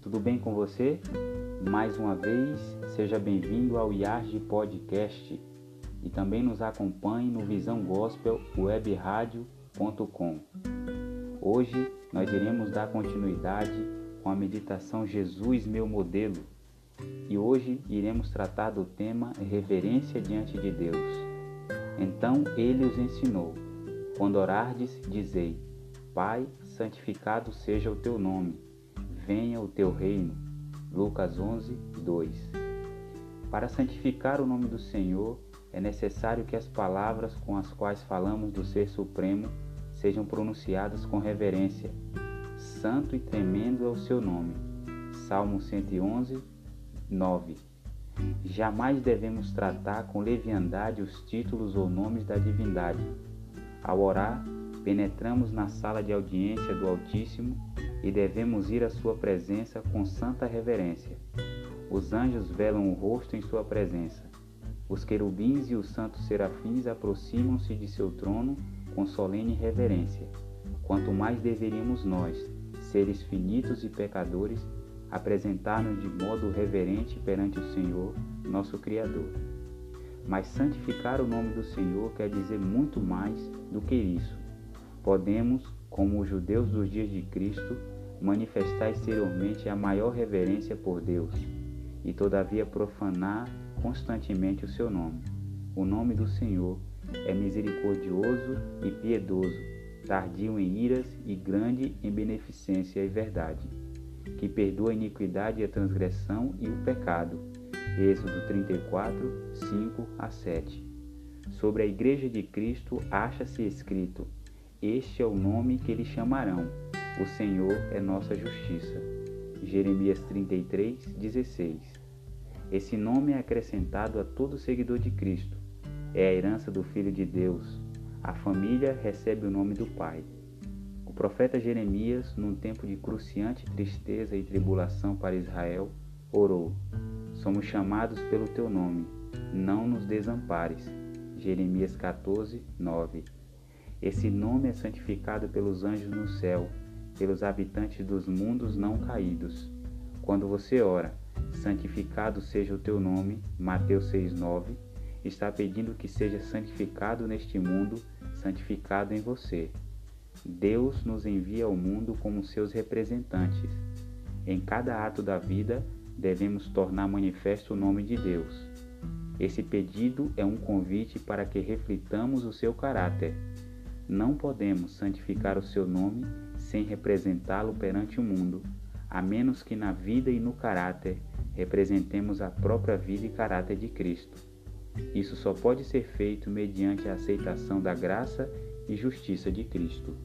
tudo bem com você? Mais uma vez, seja bem-vindo ao IARG Podcast e também nos acompanhe no Visão Gospel Webradio.com. Hoje nós iremos dar continuidade com a meditação Jesus, meu modelo, e hoje iremos tratar do tema reverência diante de Deus. Então ele os ensinou: Quando orardes, dizei: Pai, santificado seja o teu nome venha o teu reino. Lucas 11, 2. Para santificar o nome do Senhor, é necessário que as palavras com as quais falamos do Ser Supremo sejam pronunciadas com reverência. Santo e tremendo é o seu nome. Salmo 111, 9. Jamais devemos tratar com leviandade os títulos ou nomes da divindade. Ao orar, penetramos na sala de audiência do Altíssimo e devemos ir à sua presença com santa reverência. Os anjos velam o rosto em sua presença. Os querubins e os santos serafins aproximam-se de seu trono com solene reverência. Quanto mais deveríamos nós, seres finitos e pecadores, apresentar-nos de modo reverente perante o Senhor, nosso Criador. Mas santificar o nome do Senhor quer dizer muito mais do que isso. Podemos, como os judeus dos dias de Cristo, manifestar exteriormente a maior reverência por Deus e, todavia, profanar constantemente o seu nome. O nome do Senhor é misericordioso e piedoso, tardio em iras e grande em beneficência e verdade, que perdoa a iniquidade e a transgressão e o pecado. Êxodo 34, 5 a 7. Sobre a Igreja de Cristo acha-se escrito: Este é o nome que lhe chamarão o Senhor é nossa justiça. Jeremias 33, 16. Esse nome é acrescentado a todo seguidor de Cristo. É a herança do Filho de Deus. A família recebe o nome do Pai. O profeta Jeremias, num tempo de cruciante tristeza e tribulação para Israel, orou: Somos chamados pelo teu nome, não nos desampares. Jeremias 14, 9. Esse nome é santificado pelos anjos no céu pelos habitantes dos mundos não caídos. Quando você ora, santificado seja o teu nome, Mateus 6,9, está pedindo que seja santificado neste mundo, santificado em você. Deus nos envia ao mundo como seus representantes. Em cada ato da vida, devemos tornar manifesto o nome de Deus. Esse pedido é um convite para que reflitamos o seu caráter. Não podemos santificar o seu nome sem representá-lo perante o mundo, a menos que na vida e no caráter representemos a própria vida e caráter de Cristo. Isso só pode ser feito mediante a aceitação da graça e justiça de Cristo.